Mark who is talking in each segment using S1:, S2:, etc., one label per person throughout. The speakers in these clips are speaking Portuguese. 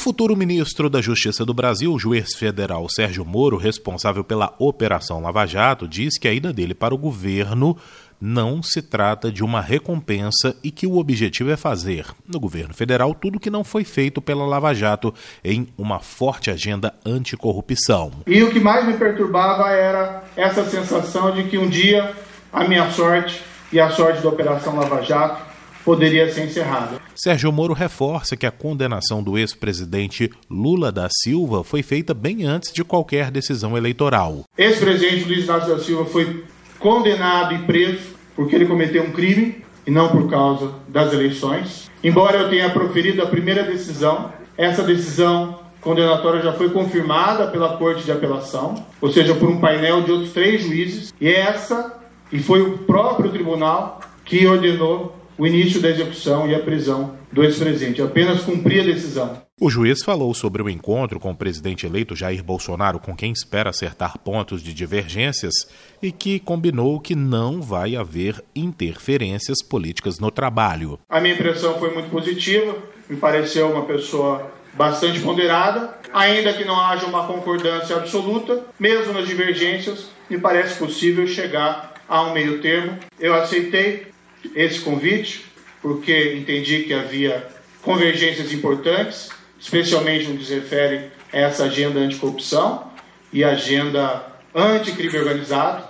S1: futuro ministro da Justiça do Brasil, o juiz federal Sérgio Moro, responsável pela Operação Lava Jato, diz que a ida dele para o governo não se trata de uma recompensa e que o objetivo é fazer, no governo federal, tudo que não foi feito pela Lava Jato em uma forte agenda anticorrupção.
S2: E o que mais me perturbava era essa sensação de que um dia a minha sorte e a sorte da Operação Lava Jato poderia ser encerrada.
S1: Sérgio Moro reforça que a condenação do ex-presidente Lula da Silva foi feita bem antes de qualquer decisão eleitoral.
S2: Ex-presidente Luiz Inácio da Silva foi condenado e preso porque ele cometeu um crime e não por causa das eleições. Embora eu tenha proferido a primeira decisão, essa decisão condenatória já foi confirmada pela Corte de Apelação, ou seja, por um painel de outros três juízes, e essa, e foi o próprio tribunal que ordenou o início da execução e a prisão do ex-presidente. Apenas cumprir a decisão.
S1: O juiz falou sobre o encontro com o presidente eleito Jair Bolsonaro, com quem espera acertar pontos de divergências, e que combinou que não vai haver interferências políticas no trabalho.
S2: A minha impressão foi muito positiva, me pareceu uma pessoa bastante ponderada, ainda que não haja uma concordância absoluta, mesmo nas divergências, me parece possível chegar a um meio termo. Eu aceitei esse convite, porque entendi que havia convergências importantes, especialmente no que se refere a essa agenda anticorrupção e agenda anticrime organizado,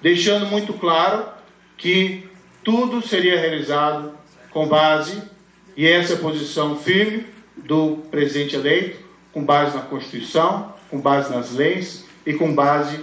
S2: deixando muito claro que tudo seria realizado com base, e essa é a posição firme do presidente eleito, com base na Constituição, com base nas leis e com base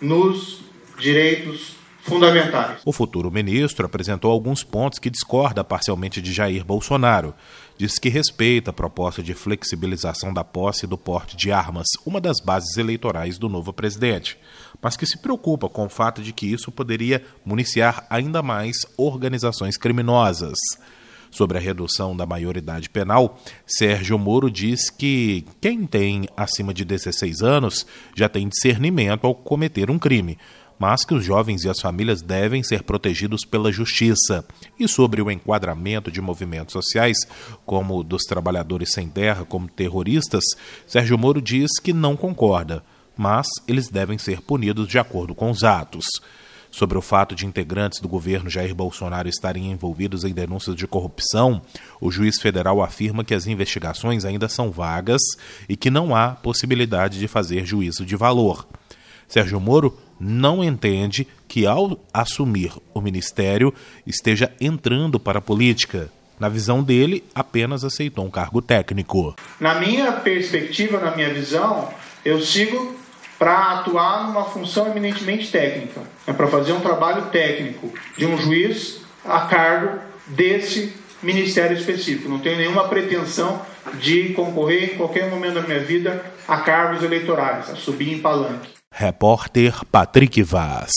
S2: nos direitos fundamentais.
S1: O futuro ministro apresentou alguns pontos que discorda parcialmente de Jair Bolsonaro. Diz que respeita a proposta de flexibilização da posse do porte de armas, uma das bases eleitorais do novo presidente, mas que se preocupa com o fato de que isso poderia municiar ainda mais organizações criminosas. Sobre a redução da maioridade penal, Sérgio Moro diz que quem tem acima de 16 anos já tem discernimento ao cometer um crime mas que os jovens e as famílias devem ser protegidos pela justiça. E sobre o enquadramento de movimentos sociais, como dos trabalhadores sem terra como terroristas, Sérgio Moro diz que não concorda, mas eles devem ser punidos de acordo com os atos. Sobre o fato de integrantes do governo Jair Bolsonaro estarem envolvidos em denúncias de corrupção, o juiz federal afirma que as investigações ainda são vagas e que não há possibilidade de fazer juízo de valor. Sérgio Moro não entende que, ao assumir o ministério, esteja entrando para a política. Na visão dele, apenas aceitou um cargo técnico.
S2: Na minha perspectiva, na minha visão, eu sigo para atuar numa função eminentemente técnica, é para fazer um trabalho técnico de um juiz a cargo desse ministério específico. Não tenho nenhuma pretensão de concorrer em qualquer momento da minha vida a cargos eleitorais, a subir em palanque.
S1: Repórter Patrick Vaz.